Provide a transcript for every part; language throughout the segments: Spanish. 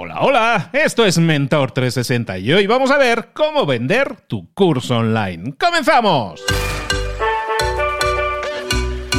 Hola, hola, esto es Mentor 360 y hoy vamos a ver cómo vender tu curso online. ¡Comenzamos!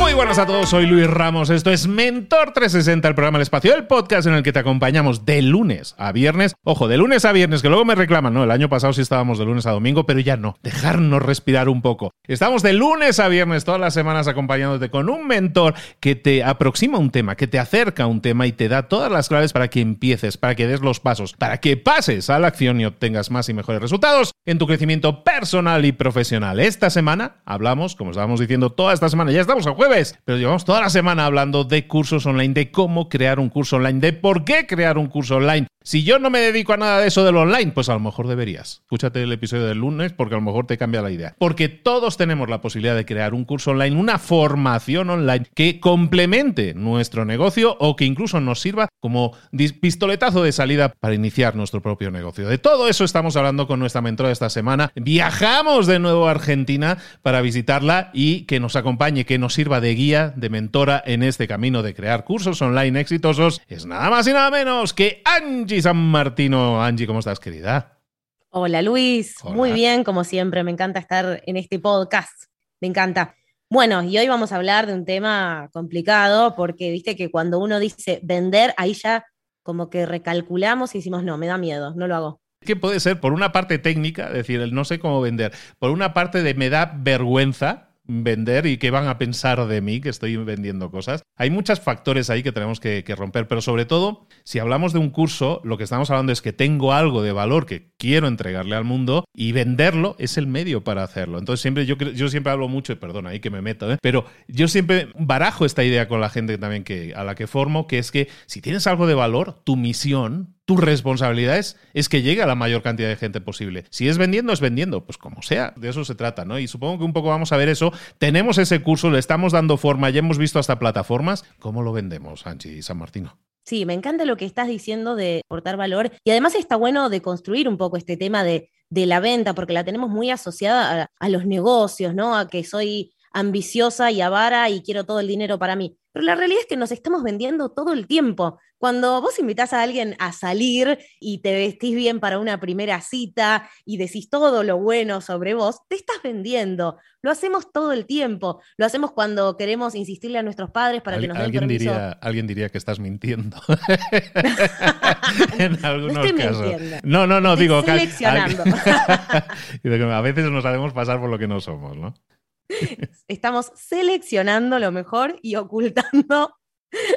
Muy buenas a todos, soy Luis Ramos, esto es Mentor 360, el programa El Espacio, el podcast en el que te acompañamos de lunes a viernes. Ojo, de lunes a viernes, que luego me reclaman, ¿no? El año pasado sí estábamos de lunes a domingo, pero ya no, dejarnos respirar un poco. Estamos de lunes a viernes todas las semanas acompañándote con un mentor que te aproxima un tema, que te acerca un tema y te da todas las claves para que empieces, para que des los pasos, para que pases a la acción y obtengas más y mejores resultados en tu crecimiento personal y profesional. Esta semana hablamos, como estábamos diciendo toda esta semana, ya estamos a jueves pero llevamos toda la semana hablando de cursos online, de cómo crear un curso online, de por qué crear un curso online. Si yo no me dedico a nada de eso del online, pues a lo mejor deberías. Escúchate el episodio del lunes porque a lo mejor te cambia la idea. Porque todos tenemos la posibilidad de crear un curso online, una formación online que complemente nuestro negocio o que incluso nos sirva como pistoletazo de salida para iniciar nuestro propio negocio. De todo eso estamos hablando con nuestra mentora esta semana. Viajamos de nuevo a Argentina para visitarla y que nos acompañe, que nos sirva de guía, de mentora en este camino de crear cursos online exitosos. Es nada más y nada menos que Angie Angie San Martino. Angie, ¿cómo estás, querida? Hola, Luis. Muy bien, como siempre. Me encanta estar en este podcast. Me encanta. Bueno, y hoy vamos a hablar de un tema complicado porque viste que cuando uno dice vender, ahí ya como que recalculamos y decimos, no, me da miedo, no lo hago. ¿Qué puede ser por una parte técnica, decir, el no sé cómo vender, por una parte de me da vergüenza, vender y qué van a pensar de mí que estoy vendiendo cosas. Hay muchos factores ahí que tenemos que, romper, pero sobre todo, si hablamos de un curso, lo que estamos hablando es que tengo algo de valor que quiero entregarle al mundo y venderlo es el medio para hacerlo. Entonces, siempre yo, yo siempre hablo mucho, y perdona ahí que me meto, ¿eh? pero yo siempre barajo esta idea con la gente también que, a la que formo, que es que si tienes algo de valor, tu misión tu responsabilidad es, que llegue a la mayor cantidad de gente posible. Si es vendiendo, es vendiendo, pues como sea, de eso se trata, ¿no? Y supongo que un poco vamos a ver eso. Tenemos ese curso, le estamos dando forma, ya hemos visto hasta plataformas. ¿Cómo lo vendemos, Anchi y San Martino? Sí, me encanta lo que estás diciendo de aportar valor y además está bueno de construir un poco este tema de, la venta, porque la tenemos muy asociada a los negocios, ¿no? A que soy ambiciosa y avara y quiero todo el dinero para mí. Pero la realidad es que nos estamos vendiendo todo el tiempo. Cuando vos invitás a alguien a salir y te vestís bien para una primera cita y decís todo lo bueno sobre vos, te estás vendiendo. Lo hacemos todo el tiempo. Lo hacemos cuando queremos insistirle a nuestros padres para que nos den alguien permiso. Diría, alguien diría que estás mintiendo. en algunos no estoy casos. Mintiendo. No, no, no, digo. Seleccionando. a veces nos hacemos pasar por lo que no somos, ¿no? Estamos seleccionando lo mejor y ocultando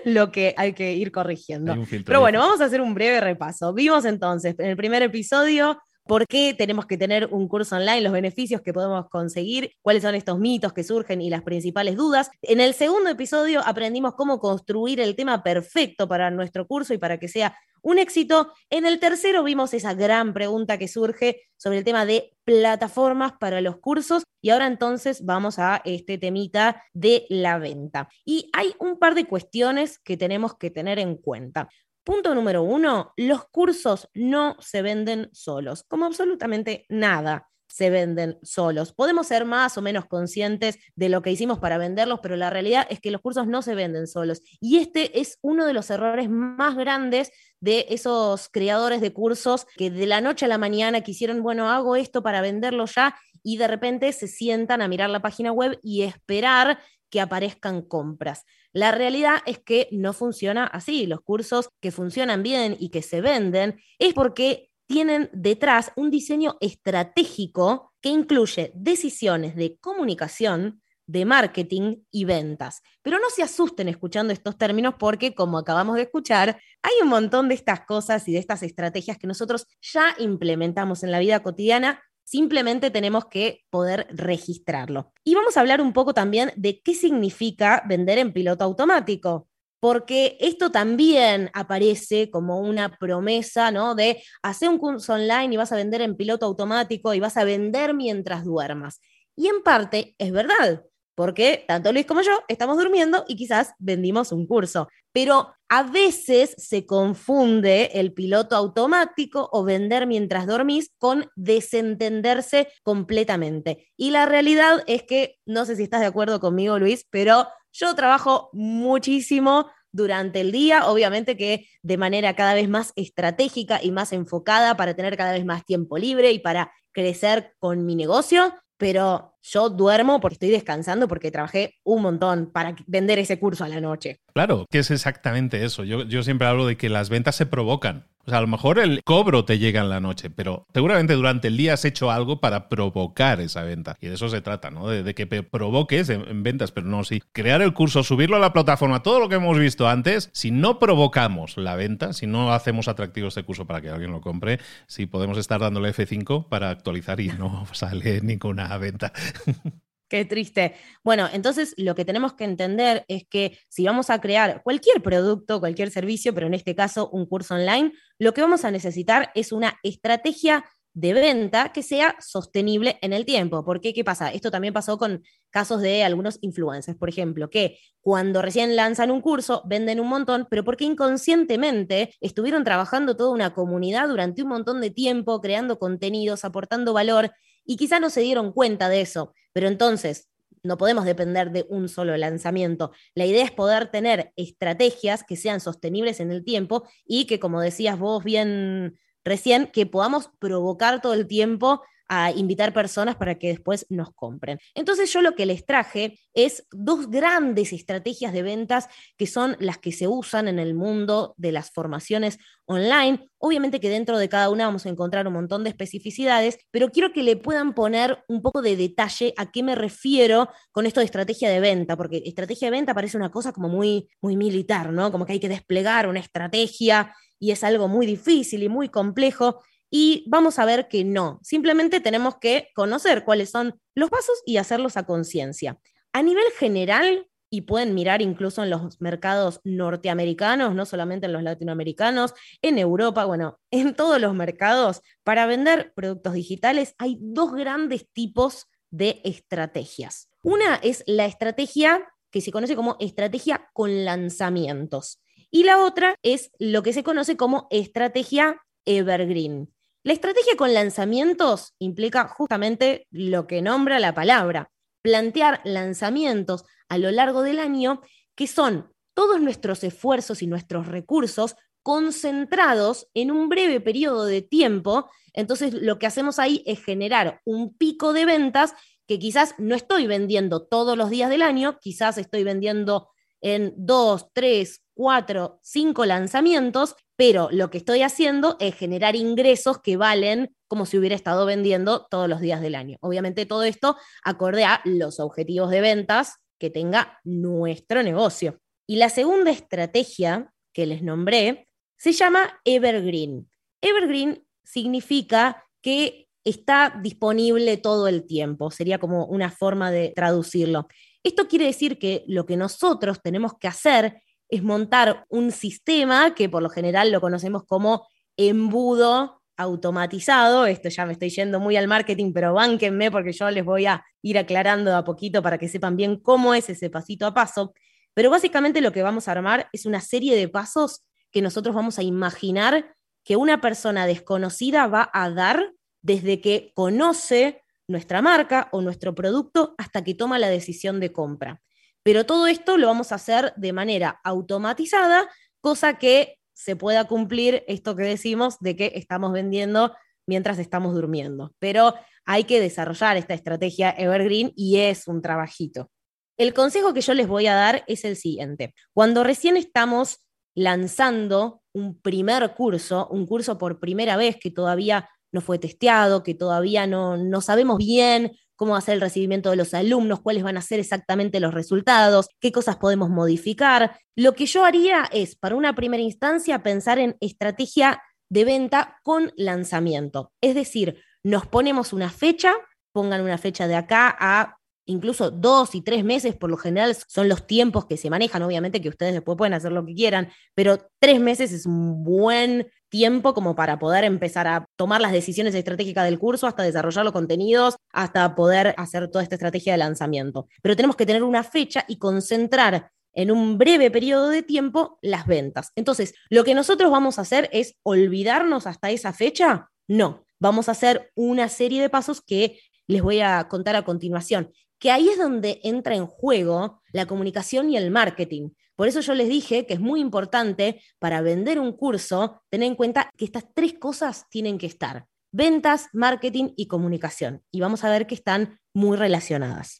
lo que hay que ir corrigiendo. Pero bueno, vamos a hacer un breve repaso. Vimos entonces en el primer episodio por qué tenemos que tener un curso online, los beneficios que podemos conseguir, cuáles son estos mitos que surgen y las principales dudas. En el segundo episodio aprendimos cómo construir el tema perfecto para nuestro curso y para que sea un éxito. En el tercero vimos esa gran pregunta que surge sobre el tema de plataformas para los cursos y ahora entonces vamos a este temita de la venta. Y hay un par de cuestiones que tenemos que tener en cuenta. Punto número uno, los cursos no se venden solos, como absolutamente nada se venden solos. Podemos ser más o menos conscientes de lo que hicimos para venderlos, pero la realidad es que los cursos no se venden solos. Y este es uno de los errores más grandes de esos creadores de cursos que de la noche a la mañana quisieron, bueno, hago esto para venderlo ya y de repente se sientan a mirar la página web y esperar que aparezcan compras. La realidad es que no funciona así. Los cursos que funcionan bien y que se venden es porque tienen detrás un diseño estratégico que incluye decisiones de comunicación, de marketing y ventas. Pero no se asusten escuchando estos términos porque, como acabamos de escuchar, hay un montón de estas cosas y de estas estrategias que nosotros ya implementamos en la vida cotidiana, simplemente tenemos que poder registrarlo. Y vamos a hablar un poco también de qué significa vender en piloto automático porque esto también aparece como una promesa, ¿no? De hacer un curso online y vas a vender en piloto automático y vas a vender mientras duermas. Y en parte es verdad, porque tanto Luis como yo estamos durmiendo y quizás vendimos un curso. Pero a veces se confunde el piloto automático o vender mientras dormís con desentenderse completamente. Y la realidad es que, no sé si estás de acuerdo conmigo, Luis, pero yo trabajo muchísimo durante el día, obviamente que de manera cada vez más estratégica y más enfocada para tener cada vez más tiempo libre y para crecer con mi negocio, pero yo duermo porque estoy descansando porque trabajé un montón para vender ese curso a la noche. Claro, que es exactamente eso. Yo, yo siempre hablo de que las ventas se provocan. O sea, a lo mejor el cobro te llega en la noche, pero seguramente durante el día has hecho algo para provocar esa venta. Y de eso se trata, ¿no? De, que provoques en, ventas, pero no, si crear el curso, subirlo a la plataforma, todo lo que hemos visto antes, si no provocamos la venta, si no hacemos atractivo este curso para que alguien lo compre, si podemos estar dándole F5 para actualizar y no sale ninguna venta. Qué triste. Bueno, entonces lo que tenemos que entender es que si vamos a crear cualquier producto, cualquier servicio, pero en este caso un curso online, lo que vamos a necesitar es una estrategia de venta que sea sostenible en el tiempo. Porque, ¿qué pasa? Esto también pasó con casos de algunos influencers, por ejemplo, que cuando recién lanzan un curso venden un montón, pero porque inconscientemente estuvieron trabajando toda una comunidad durante un montón de tiempo, creando contenidos, aportando valor, y quizá no se dieron cuenta de eso. Pero entonces, no podemos depender de un solo lanzamiento. La idea es poder tener estrategias que sean sostenibles en el tiempo y que, como decías vos bien recién, que podamos provocar todo el tiempo a invitar personas para que después nos compren. Entonces yo lo que les traje es dos grandes estrategias de ventas que son las que se usan en el mundo de las formaciones online. Obviamente que dentro de cada una vamos a encontrar un montón de especificidades, pero quiero que le puedan poner un poco de detalle a qué me refiero con esto de estrategia de venta, porque estrategia de venta parece una cosa como muy, muy militar, ¿no? Como que hay que desplegar una estrategia y es algo muy difícil y muy complejo y vamos a ver que no, simplemente tenemos que conocer cuáles son los pasos y hacerlos a conciencia. A nivel general, y pueden mirar incluso en los mercados norteamericanos, no solamente en los latinoamericanos, en Europa, bueno, en todos los mercados, para vender productos digitales hay dos grandes tipos de estrategias. Una es la estrategia que se conoce como estrategia con lanzamientos y la otra es lo que se conoce como estrategia evergreen. La estrategia con lanzamientos implica justamente lo que nombra la palabra, plantear lanzamientos a lo largo del año que son todos nuestros esfuerzos y nuestros recursos concentrados en un breve periodo de tiempo. Entonces lo que hacemos ahí es generar un pico de ventas que quizás no estoy vendiendo todos los días del año, quizás estoy vendiendo en dos, tres, cuatro, cinco lanzamientos, pero lo que estoy haciendo es generar ingresos que valen como si hubiera estado vendiendo todos los días del año. Obviamente todo esto acorde a los objetivos de ventas que tenga nuestro negocio. Y la segunda estrategia que les nombré se llama Evergreen. Evergreen significa que está disponible todo el tiempo, sería como una forma de traducirlo. Esto quiere decir que lo que nosotros tenemos que hacer es montar un sistema que por lo general lo conocemos como embudo automatizado. Esto ya me estoy yendo muy al marketing, pero bánquenme porque yo les voy a ir aclarando a poquito para que sepan bien cómo es ese pasito a paso. Pero básicamente lo que vamos a armar es una serie de pasos que nosotros vamos a imaginar que una persona desconocida va a dar desde que conoce nuestra marca o nuestro producto hasta que toma la decisión de compra. Pero todo esto lo vamos a hacer de manera automatizada, cosa que se pueda cumplir esto que decimos de que estamos vendiendo mientras estamos durmiendo. Pero hay que desarrollar esta estrategia evergreen y es un trabajito. El consejo que yo les voy a dar es el siguiente. Cuando recién estamos lanzando un primer curso, un curso por primera vez que todavía no fue testeado, que todavía no, no sabemos bien cómo va a ser el recibimiento de los alumnos, cuáles van a ser exactamente los resultados, qué cosas podemos modificar. Lo que yo haría es, para una primera instancia, pensar en estrategia de venta con lanzamiento. Es decir, nos ponemos una fecha, pongan una fecha de acá a incluso dos y tres meses, por lo general son los tiempos que se manejan, obviamente que ustedes después pueden hacer lo que quieran, pero tres meses es un buen tiempo como para poder empezar a tomar las decisiones estratégicas del curso, hasta desarrollar los contenidos, hasta poder hacer toda esta estrategia de lanzamiento. Pero tenemos que tener una fecha y concentrar en un breve periodo de tiempo las ventas. Entonces, lo que nosotros vamos a hacer es olvidarnos hasta esa fecha. No, vamos a hacer una serie de pasos que les voy a contar a continuación que ahí es donde entra en juego la comunicación y el marketing. Por eso yo les dije que es muy importante para vender un curso tener en cuenta que estas tres cosas tienen que estar. Ventas, marketing y comunicación. Y vamos a ver que están muy relacionadas.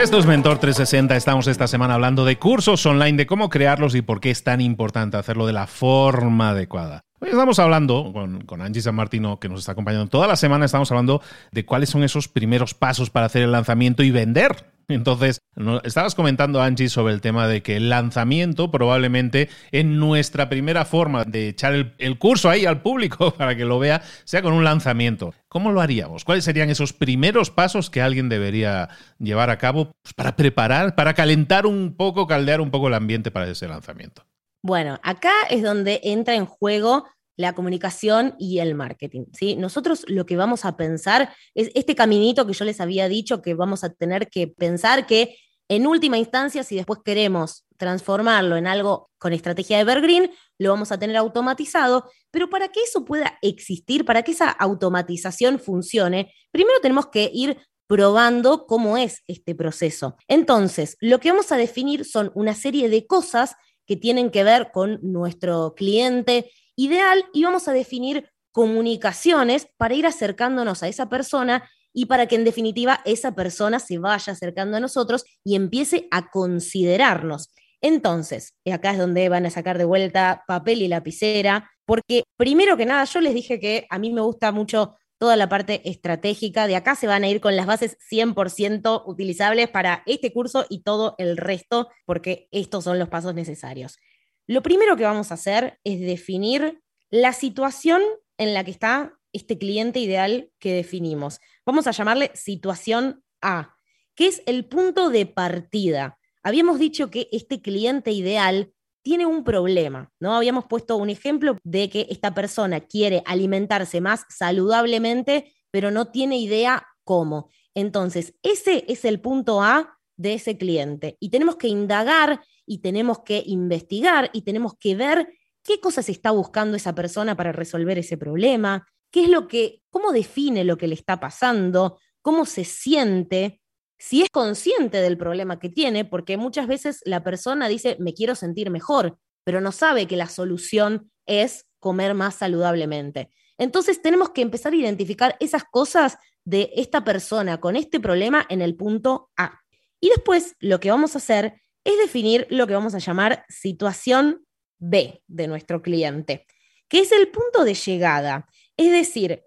Esto es Mentor 360. Estamos esta semana hablando de cursos online, de cómo crearlos y por qué es tan importante hacerlo de la forma adecuada. Hoy estamos hablando con, Angie San Martino, que nos está acompañando toda la semana, estamos hablando de cuáles son esos primeros pasos para hacer el lanzamiento y vender. Entonces, estabas comentando, Angie, sobre el tema de que el lanzamiento probablemente en nuestra primera forma de echar el, curso ahí al público para que lo vea sea con un lanzamiento. ¿Cómo lo haríamos? ¿Cuáles serían esos primeros pasos que alguien debería llevar a cabo pues, para preparar, para calentar un poco, caldear un poco el ambiente para ese lanzamiento? Bueno, acá es donde entra en juego la comunicación y el marketing. ¿sí? Nosotros lo que vamos a pensar es este caminito que yo les había dicho que vamos a tener que pensar que en última instancia, si después queremos transformarlo en algo con estrategia de Evergreen, lo vamos a tener automatizado, pero para que eso pueda existir, para que esa automatización funcione, primero tenemos que ir probando cómo es este proceso. Entonces, lo que vamos a definir son una serie de cosas que tienen que ver con nuestro cliente ideal y vamos a definir comunicaciones para ir acercándonos a esa persona y para que en definitiva esa persona se vaya acercando a nosotros y empiece a considerarnos. Entonces, acá es donde van a sacar de vuelta papel y lapicera, porque primero que nada yo les dije que a mí me gusta mucho toda la parte estratégica. De acá se van a ir con las bases 100% utilizables para este curso y todo el resto, porque estos son los pasos necesarios. Lo primero que vamos a hacer es definir la situación en la que está este cliente ideal que definimos. Vamos a llamarle situación A, que es el punto de partida. Habíamos dicho que este cliente ideal tiene un problema, ¿no? Habíamos puesto un ejemplo de que esta persona quiere alimentarse más saludablemente, pero no tiene idea cómo. Entonces, ese es el punto A de ese cliente y tenemos que indagar y tenemos que investigar y tenemos que ver qué cosas está buscando esa persona para resolver ese problema, qué es lo que, cómo define lo que le está pasando, cómo se siente, si es consciente del problema que tiene, porque muchas veces la persona dice, me quiero sentir mejor, pero no sabe que la solución es comer más saludablemente. Entonces tenemos que empezar a identificar esas cosas de esta persona con este problema en el punto A. Y después lo que vamos a hacer es definir lo que vamos a llamar situación B de nuestro cliente, que es el punto de llegada, es decir,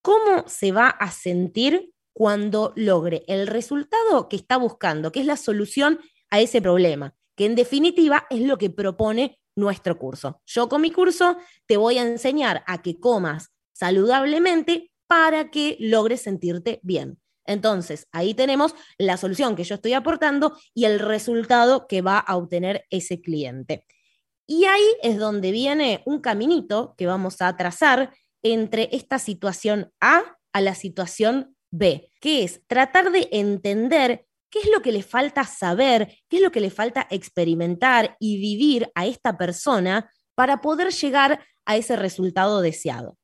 cómo se va a sentir cuando logre el resultado que está buscando, que es la solución a ese problema, que en definitiva es lo que propone nuestro curso. Yo con mi curso te voy a enseñar a que comas saludablemente para que logres sentirte bien. Entonces, ahí tenemos la solución que yo estoy aportando y el resultado que va a obtener ese cliente. Y ahí es donde viene un caminito que vamos a trazar entre esta situación A a la situación B, que es tratar de entender qué es lo que le falta saber, qué es lo que le falta experimentar y vivir a esta persona para poder llegar a ese resultado deseado.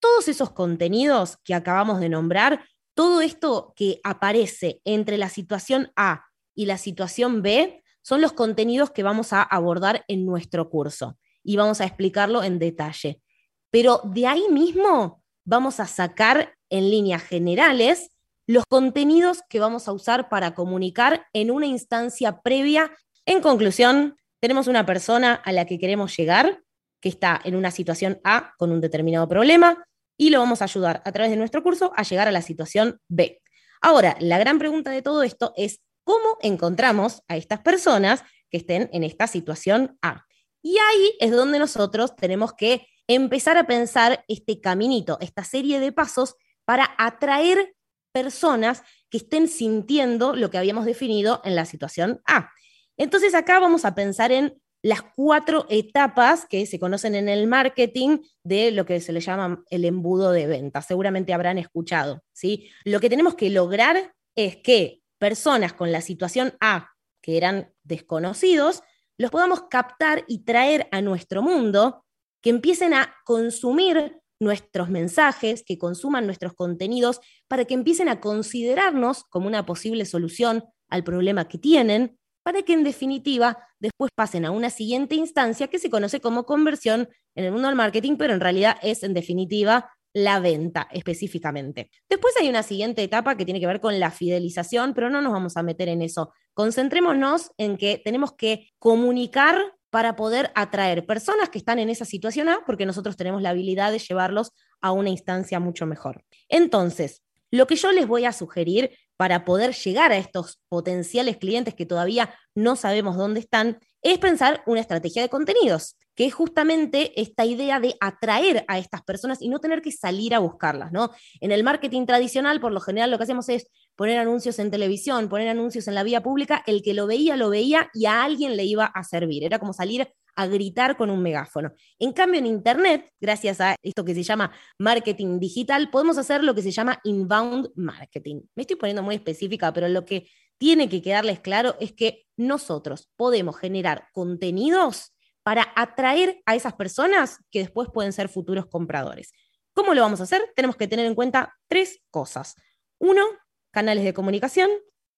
Todos esos contenidos que acabamos de nombrar todo esto que aparece entre la situación A y la situación B son los contenidos que vamos a abordar en nuestro curso y vamos a explicarlo en detalle. Pero de ahí mismo vamos a sacar en líneas generales los contenidos que vamos a usar para comunicar en una instancia previa. En conclusión, tenemos una persona a la que queremos llegar, que está en una situación A con un determinado problema, y lo vamos a ayudar a través de nuestro curso a llegar a la situación B. Ahora, la gran pregunta de todo esto es cómo encontramos a estas personas que estén en esta situación A. Y ahí es donde nosotros tenemos que empezar a pensar este caminito, esta serie de pasos para atraer personas que estén sintiendo lo que habíamos definido en la situación A. Entonces acá vamos a pensar en las cuatro etapas que se conocen en el marketing de lo que se le llama el embudo de venta. Seguramente habrán escuchado, ¿sí? Lo que tenemos que lograr es que personas con la situación A, que eran desconocidos, los podamos captar y traer a nuestro mundo, que empiecen a consumir nuestros mensajes, que consuman nuestros contenidos, para que empiecen a considerarnos como una posible solución al problema que tienen, para que en definitiva después pasen a una siguiente instancia que se conoce como conversión en el mundo del marketing, pero en realidad es en definitiva la venta específicamente. Después hay una siguiente etapa que tiene que ver con la fidelización, pero no nos vamos a meter en eso. Concentrémonos en que tenemos que comunicar para poder atraer personas que están en esa situación A, porque nosotros tenemos la habilidad de llevarlos a una instancia mucho mejor. Entonces, lo que yo les voy a sugerir para poder llegar a estos potenciales clientes que todavía no sabemos dónde están es pensar una estrategia de contenidos que es justamente esta idea de atraer a estas personas y no tener que salir a buscarlas, ¿no? En el marketing tradicional, por lo general, lo que hacemos es poner anuncios en televisión, poner anuncios en la vía pública, el que lo veía, lo veía y a alguien le iba a servir. Era como salir a gritar con un megáfono. En cambio, en Internet, gracias a esto que se llama marketing digital, podemos hacer lo que se llama inbound marketing. Me estoy poniendo muy específica, pero lo que tiene que quedarles claro es que nosotros podemos generar contenidos para atraer a esas personas que después pueden ser futuros compradores. ¿Cómo lo vamos a hacer? Tenemos que tener en cuenta tres cosas. Uno, canales de comunicación.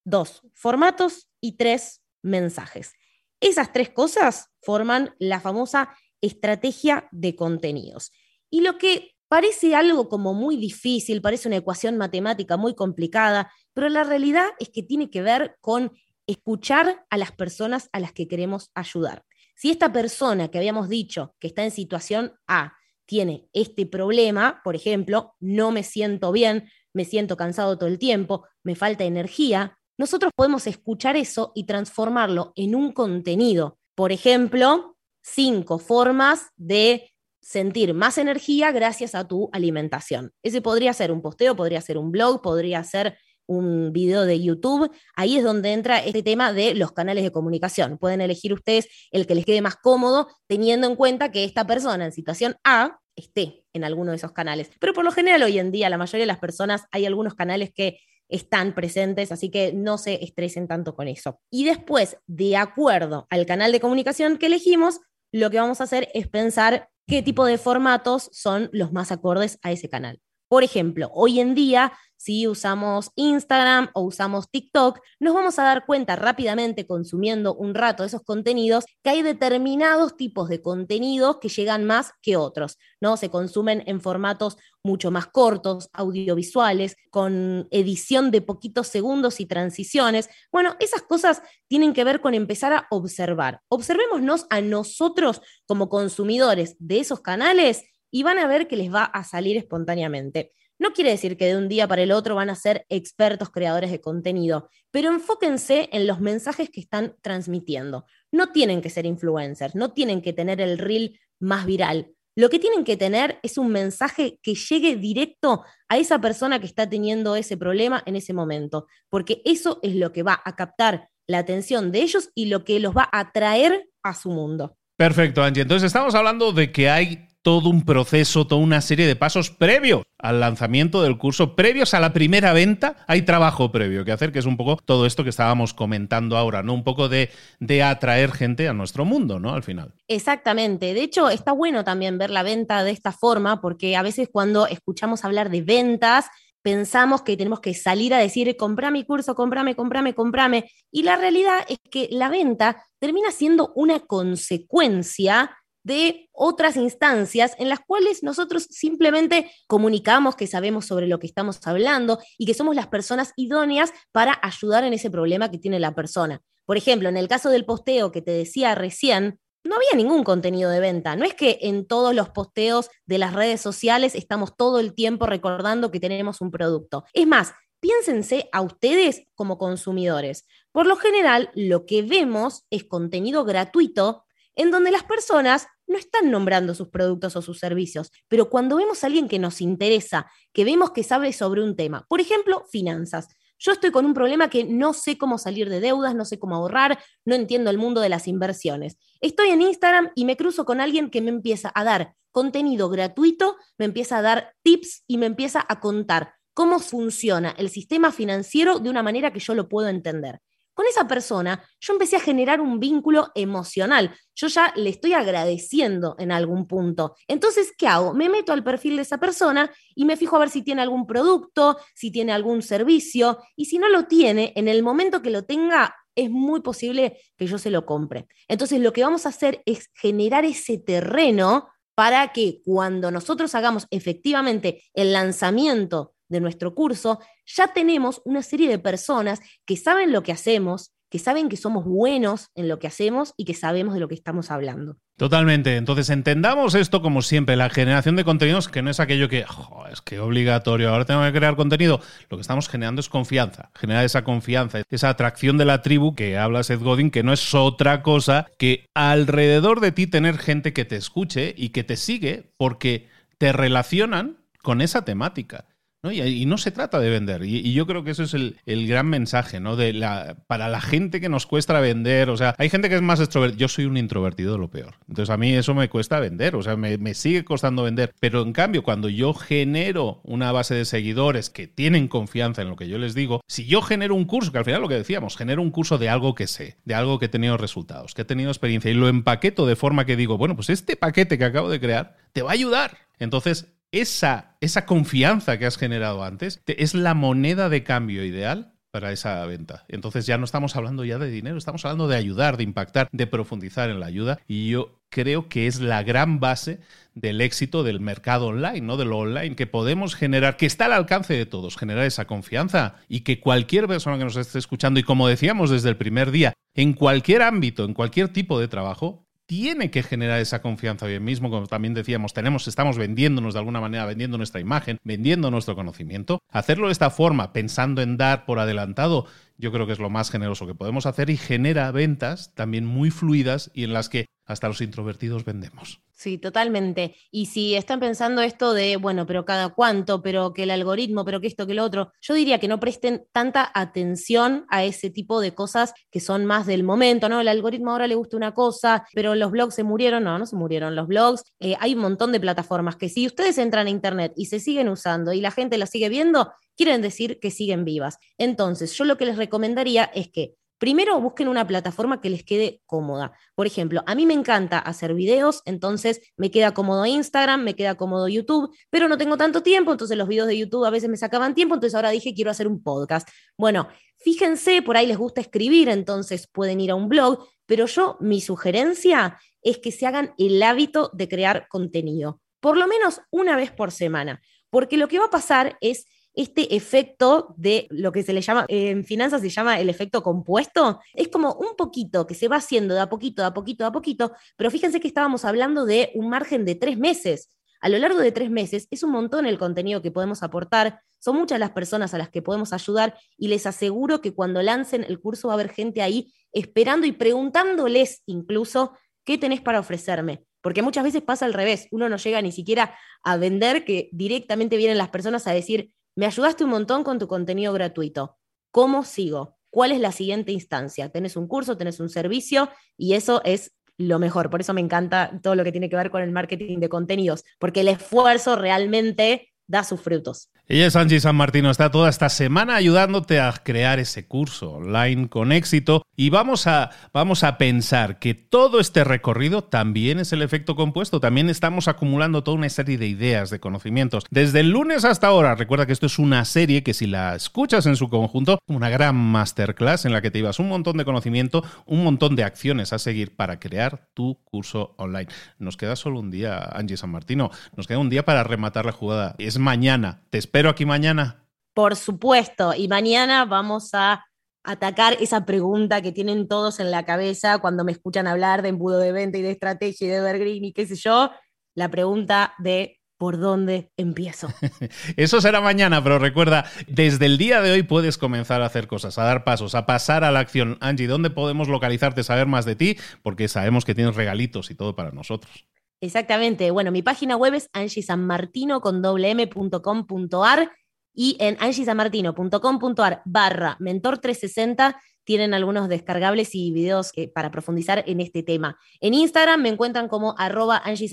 Dos, formatos. Y tres, mensajes. Esas tres cosas forman la famosa estrategia de contenidos. Y lo que parece algo como muy difícil, parece una ecuación matemática muy complicada, pero la realidad es que tiene que ver con escuchar a las personas a las que queremos ayudar. Si esta persona que habíamos dicho que está en situación A tiene este problema, por ejemplo, no me siento bien, me siento cansado todo el tiempo, me falta energía, nosotros podemos escuchar eso y transformarlo en un contenido. Por ejemplo, cinco formas de sentir más energía gracias a tu alimentación. Ese podría ser un posteo, podría ser un blog, podría ser un video de YouTube, ahí es donde entra este tema de los canales de comunicación. Pueden elegir ustedes el que les quede más cómodo, teniendo en cuenta que esta persona en situación A esté en alguno de esos canales. Pero por lo general hoy en día la mayoría de las personas hay algunos canales que están presentes, así que no se estresen tanto con eso. Y después, de acuerdo al canal de comunicación que elegimos, lo que vamos a hacer es pensar qué tipo de formatos son los más acordes a ese canal. Por ejemplo, hoy en día, si usamos Instagram o usamos TikTok, nos vamos a dar cuenta rápidamente, consumiendo un rato esos contenidos, que hay determinados tipos de contenidos que llegan más que otros, ¿no? Se consumen en formatos mucho más cortos, audiovisuales, con edición de poquitos segundos y transiciones. Bueno, esas cosas tienen que ver con empezar a observar. Observémonos a nosotros como consumidores de esos canales y van a ver que les va a salir espontáneamente. No quiere decir que de un día para el otro van a ser expertos creadores de contenido, pero enfóquense en los mensajes que están transmitiendo. No tienen que ser influencers, no tienen que tener el reel más viral. Lo que tienen que tener es un mensaje que llegue directo a esa persona que está teniendo ese problema en ese momento, porque eso es lo que va a captar la atención de ellos y lo que los va a atraer a su mundo. Perfecto, Angie. Entonces estamos hablando de que hay todo un proceso, toda una serie de pasos previos al lanzamiento del curso, previos a la primera venta, hay trabajo previo que hacer, que es un poco todo esto que estábamos comentando ahora, ¿no? Un poco de, de atraer gente a nuestro mundo, ¿no? Al final. Exactamente. De hecho, está bueno también ver la venta de esta forma, porque a veces cuando escuchamos hablar de ventas, pensamos que tenemos que salir a decir, compra mi curso, comprame, comprame, comprame. Y la realidad es que la venta termina siendo una consecuencia de otras instancias en las cuales nosotros simplemente comunicamos que sabemos sobre lo que estamos hablando y que somos las personas idóneas para ayudar en ese problema que tiene la persona. Por ejemplo, en el caso del posteo que te decía recién, no había ningún contenido de venta. No es que en todos los posteos de las redes sociales estamos todo el tiempo recordando que tenemos un producto. Es más, piénsense a ustedes como consumidores. Por lo general, lo que vemos es contenido gratuito en donde las personas no están nombrando sus productos o sus servicios, pero cuando vemos a alguien que nos interesa, que vemos que sabe sobre un tema, por ejemplo, finanzas. Yo estoy con un problema que no sé cómo salir de deudas, no sé cómo ahorrar, no entiendo el mundo de las inversiones. Estoy en Instagram y me cruzo con alguien que me empieza a dar contenido gratuito, me empieza a dar tips y me empieza a contar cómo funciona el sistema financiero de una manera que yo lo puedo entender. Con esa persona yo empecé a generar un vínculo emocional. Yo ya le estoy agradeciendo en algún punto. Entonces, ¿qué hago? Me meto al perfil de esa persona y me fijo a ver si tiene algún producto, si tiene algún servicio. Y si no lo tiene, en el momento que lo tenga, es muy posible que yo se lo compre. Entonces, lo que vamos a hacer es generar ese terreno para que cuando nosotros hagamos efectivamente el lanzamiento de nuestro curso, ya tenemos una serie de personas que saben lo que hacemos, que saben que somos buenos en lo que hacemos y que sabemos de lo que estamos hablando. Totalmente. Entonces entendamos esto como siempre, la generación de contenidos que no es aquello que es que obligatorio, ahora tengo que crear contenido. Lo que estamos generando es confianza, generar esa confianza, esa atracción de la tribu que habla Seth Godin, que no es otra cosa que alrededor de ti tener gente que te escuche y que te sigue porque te relacionan con esa temática. Y, no se trata de vender. Y, yo creo que eso es el, gran mensaje, ¿no? De la, para la gente que nos cuesta vender. O sea, hay gente que es más extrovertida. Yo soy un introvertido, lo peor. Entonces a mí eso me cuesta vender. O sea, me, me, sigue costando vender. Pero en cambio, cuando yo genero una base de seguidores que tienen confianza en lo que yo les digo, si yo genero un curso, que al final lo que decíamos, genero un curso de algo que sé, de algo que he tenido resultados, que he tenido experiencia y lo empaqueto de forma que digo, bueno, pues este paquete que acabo de crear te va a ayudar. Entonces, esa, esa confianza que has generado antes es la moneda de cambio ideal para esa venta. Entonces ya no estamos hablando ya de dinero, estamos hablando de ayudar, de impactar, de profundizar en la ayuda. Y yo creo que es la gran base del éxito del mercado online, ¿no? De lo online, que podemos generar, que está al alcance de todos, generar esa confianza y que cualquier persona que nos esté escuchando, y como decíamos desde el primer día, en cualquier ámbito, en cualquier tipo de trabajo, tiene que generar esa confianza bien mismo, como también decíamos, tenemos, estamos vendiéndonos de alguna manera, vendiendo nuestra imagen, vendiendo nuestro conocimiento. Hacerlo de esta forma, pensando en dar por adelantado, yo creo que es lo más generoso que podemos hacer y genera ventas también muy fluidas y en las que hasta los introvertidos vendemos. Sí, totalmente. Y si están pensando esto de, bueno, pero cada cuánto, pero que el algoritmo, pero que esto, que lo otro, yo diría que no presten tanta atención a ese tipo de cosas que son más del momento, ¿no? El algoritmo ahora le gusta una cosa, pero los blogs se murieron, no, no se murieron los blogs. Eh, hay un montón de plataformas que si ustedes entran a Internet y se siguen usando y la gente las sigue viendo, quieren decir que siguen vivas. Entonces, yo lo que les recomendaría es que Primero busquen una plataforma que les quede cómoda. Por ejemplo, a mí me encanta hacer videos, entonces me queda cómodo Instagram, me queda cómodo YouTube, pero no tengo tanto tiempo, entonces los videos de YouTube a veces me sacaban tiempo, entonces ahora dije quiero hacer un podcast. Bueno, fíjense, por ahí les gusta escribir, entonces pueden ir a un blog, pero yo mi sugerencia es que se hagan el hábito de crear contenido, por lo menos una vez por semana, porque lo que va a pasar es este efecto de lo que se le llama, en finanzas se llama el efecto compuesto, es como un poquito que se va haciendo de a poquito, de a poquito, de a poquito, pero fíjense que estábamos hablando de un margen de tres meses. A lo largo de tres meses es un montón el contenido que podemos aportar, son muchas las personas a las que podemos ayudar y les aseguro que cuando lancen el curso va a haber gente ahí esperando y preguntándoles incluso qué tenés para ofrecerme. Porque muchas veces pasa al revés, uno no llega ni siquiera a vender, que directamente vienen las personas a decir, me ayudaste un montón con tu contenido gratuito. ¿Cómo sigo? ¿Cuál es la siguiente instancia? Tenés un curso, tenés un servicio y eso es lo mejor. Por eso me encanta todo lo que tiene que ver con el marketing de contenidos, porque el esfuerzo realmente da sus frutos. Ella es Angie San Martino, está toda esta semana ayudándote a crear ese curso online con éxito y vamos a, vamos a pensar que todo este recorrido también es el efecto compuesto, también estamos acumulando toda una serie de ideas, de conocimientos. Desde el lunes hasta ahora, recuerda que esto es una serie que si la escuchas en su conjunto, una gran masterclass en la que te ibas un montón de conocimiento, un montón de acciones a seguir para crear tu curso online. Nos queda solo un día, Angie San Martino, nos queda un día para rematar la jugada. Es mañana, te espero aquí mañana. Por supuesto, y mañana vamos a atacar esa pregunta que tienen todos en la cabeza cuando me escuchan hablar de embudo de venta y de estrategia y de evergreen y qué sé yo, la pregunta de ¿por dónde empiezo? Eso será mañana, pero recuerda, desde el día de hoy puedes comenzar a hacer cosas, a dar pasos, a pasar a la acción. Angie, ¿dónde podemos localizarte, saber más de ti? Porque sabemos que tienes regalitos y todo para nosotros. Exactamente. Bueno, mi página web es angiesanmartino con m.com.ar y en angiesanmartino.com.ar barra mentor 360 tienen algunos descargables y videos para profundizar en este tema. En Instagram me encuentran como arroba Angie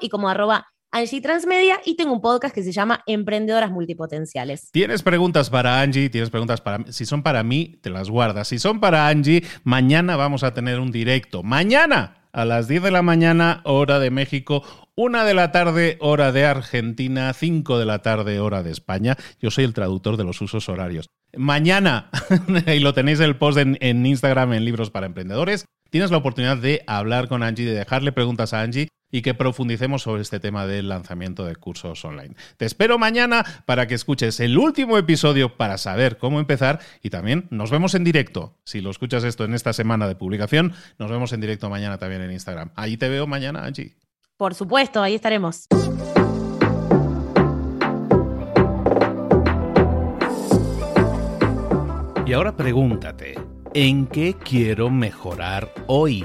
y como arroba Angie Transmedia y tengo un podcast que se llama Emprendedoras Multipotenciales. Tienes preguntas para Angie, tienes preguntas para mí. Si son para mí, te las guardas. Si son para Angie, mañana vamos a tener un directo. Mañana a las 10 de la mañana, hora de México, 1 de la tarde, hora de Argentina, 5 de la tarde, hora de España. Yo soy el traductor de los usos horarios. Mañana, y lo tenéis el post en, en Instagram en Libros para Emprendedores, tienes la oportunidad de hablar con Angie, de dejarle preguntas a Angie y que profundicemos sobre este tema del lanzamiento de cursos online. Te espero mañana para que escuches el último episodio para saber cómo empezar y también nos vemos en directo. Si lo escuchas esto en esta semana de publicación, nos vemos en directo mañana también en Instagram. Ahí te veo mañana, Angie. Por supuesto, ahí estaremos. Y ahora pregúntate, ¿en qué quiero mejorar hoy?